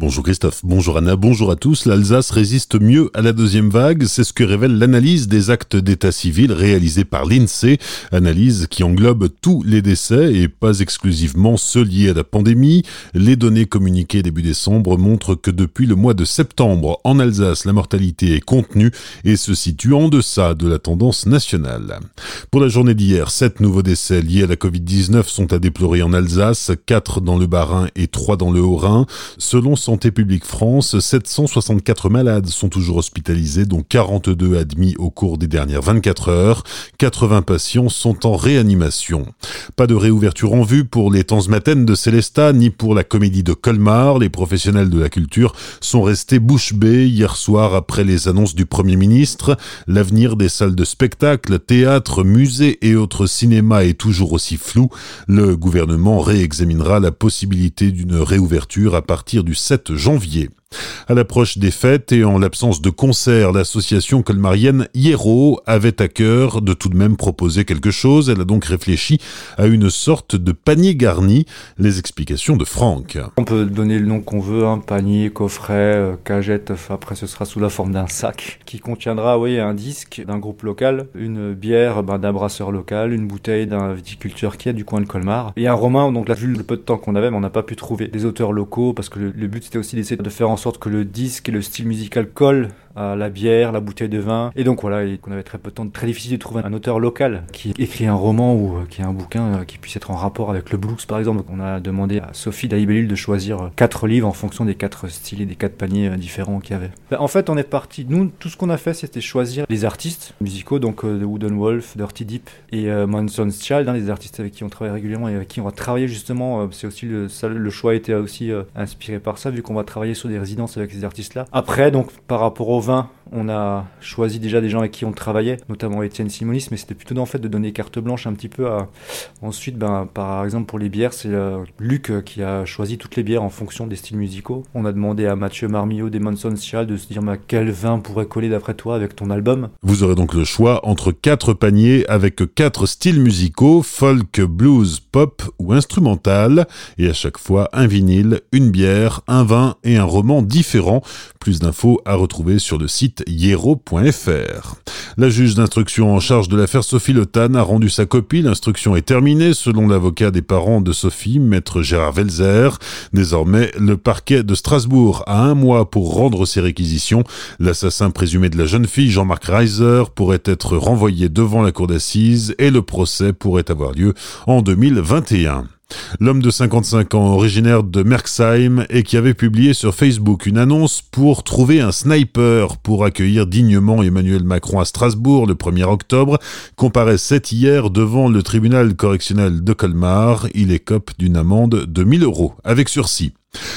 Bonjour Christophe, bonjour Anna, bonjour à tous. L'Alsace résiste mieux à la deuxième vague, c'est ce que révèle l'analyse des actes d'état civil réalisée par l'INSEE, analyse qui englobe tous les décès et pas exclusivement ceux liés à la pandémie. Les données communiquées début décembre montrent que depuis le mois de septembre, en Alsace, la mortalité est contenue et se situe en deçà de la tendance nationale. Pour la journée d'hier, sept nouveaux décès liés à la Covid-19 sont à déplorer en Alsace, quatre dans le Bas-Rhin et trois dans le Haut-Rhin. Selon Santé publique France, 764 malades sont toujours hospitalisés, dont 42 admis au cours des dernières 24 heures. 80 patients sont en réanimation. Pas de réouverture en vue pour les Tanzmatten de Célestat, ni pour la comédie de Colmar. Les professionnels de la culture sont restés bouche bée hier soir après les annonces du Premier ministre. L'avenir des salles de spectacle, théâtre, musées et autres cinémas est toujours aussi flou. Le gouvernement réexaminera la possibilité d'une réouverture à partir du 7 janvier. À l'approche des fêtes et en l'absence de concert, l'association colmarienne Hiero avait à cœur de tout de même proposer quelque chose. Elle a donc réfléchi à une sorte de panier garni. Les explications de Franck. On peut donner le nom qu'on veut, un panier, coffret, euh, cagette, après ce sera sous la forme d'un sac qui contiendra oui, un disque d'un groupe local, une bière ben, d'un brasseur local, une bouteille d'un viticulteur qui est du coin de Colmar et un romain. Donc là, vu le peu de temps qu'on avait, on n'a pas pu trouver des auteurs locaux parce que le, le but c'était aussi d'essayer de faire en sorte que le disque et le style musical collent la bière, la bouteille de vin. Et donc voilà, qu'on avait très peu de temps, très difficile de trouver un auteur local qui écrit un roman ou euh, qui a un bouquin euh, qui puisse être en rapport avec le blues par exemple. on a demandé à Sophie Daibelil de choisir euh, quatre livres en fonction des quatre styles et des quatre paniers différents qu'il y avait. Ben, en fait, on est parti. Nous, tout ce qu'on a fait, c'était choisir les artistes musicaux, donc The Wooden Wolf, Dirty Deep et Monson's Child, hein, les artistes avec qui on travaille régulièrement et avec qui on va travailler justement. c'est aussi le, le choix était aussi inspiré par ça, vu qu'on va travailler sur des résidences avec ces artistes-là. Après, donc par rapport au on a choisi déjà des gens avec qui on travaillait, notamment Étienne Simonis, mais c'était plutôt en fait de donner carte blanche un petit peu à. Ensuite, ben, par exemple pour les bières, c'est euh, Luc euh, qui a choisi toutes les bières en fonction des styles musicaux. On a demandé à Mathieu Marmillot des Monson Cial de se dire quel vin pourrait coller d'après toi avec ton album? Vous aurez donc le choix entre quatre paniers avec quatre styles musicaux folk, blues, pop ou instrumental, et à chaque fois un vinyle, une bière, un vin et un roman différent. Plus d'infos à retrouver sur le site hiero.fr. La juge d'instruction en charge de l'affaire Sophie Lotan a rendu sa copie. L'instruction est terminée selon l'avocat des parents de Sophie, maître Gérard Welzer. Désormais, le parquet de Strasbourg a un mois pour rendre ses réquisitions. L'assassin présumé de la jeune fille, Jean-Marc Reiser, pourrait être renvoyé devant la cour d'assises et le procès pourrait avoir lieu en 2021. L'homme de 55 ans, originaire de Merksheim, et qui avait publié sur Facebook une annonce pour trouver un sniper pour accueillir dignement Emmanuel Macron à Strasbourg le 1er octobre, comparaissait hier devant le tribunal correctionnel de Colmar. Il écope d'une amende de 1000 euros, avec sursis.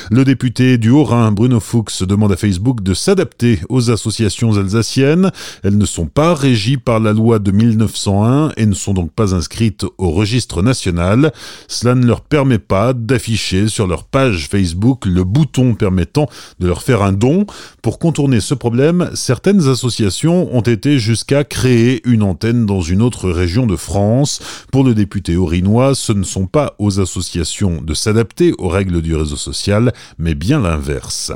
Le député du Haut-Rhin, Bruno Fuchs, demande à Facebook de s'adapter aux associations alsaciennes. Elles ne sont pas régies par la loi de 1901 et ne sont donc pas inscrites au registre national. Cela ne leur permet pas d'afficher sur leur page Facebook le bouton permettant de leur faire un don. Pour contourner ce problème, certaines associations ont été jusqu'à créer une antenne dans une autre région de France. Pour le député aurinois, ce ne sont pas aux associations de s'adapter aux règles du réseau social mais bien l'inverse.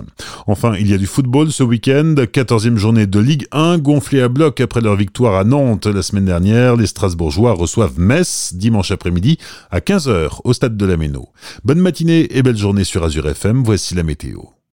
Enfin, il y a du football ce week-end, 14e journée de Ligue 1, gonflée à bloc après leur victoire à Nantes la semaine dernière. Les Strasbourgeois reçoivent Metz dimanche après-midi à 15h au stade de la Méno. Bonne matinée et belle journée sur Azure FM, voici la météo.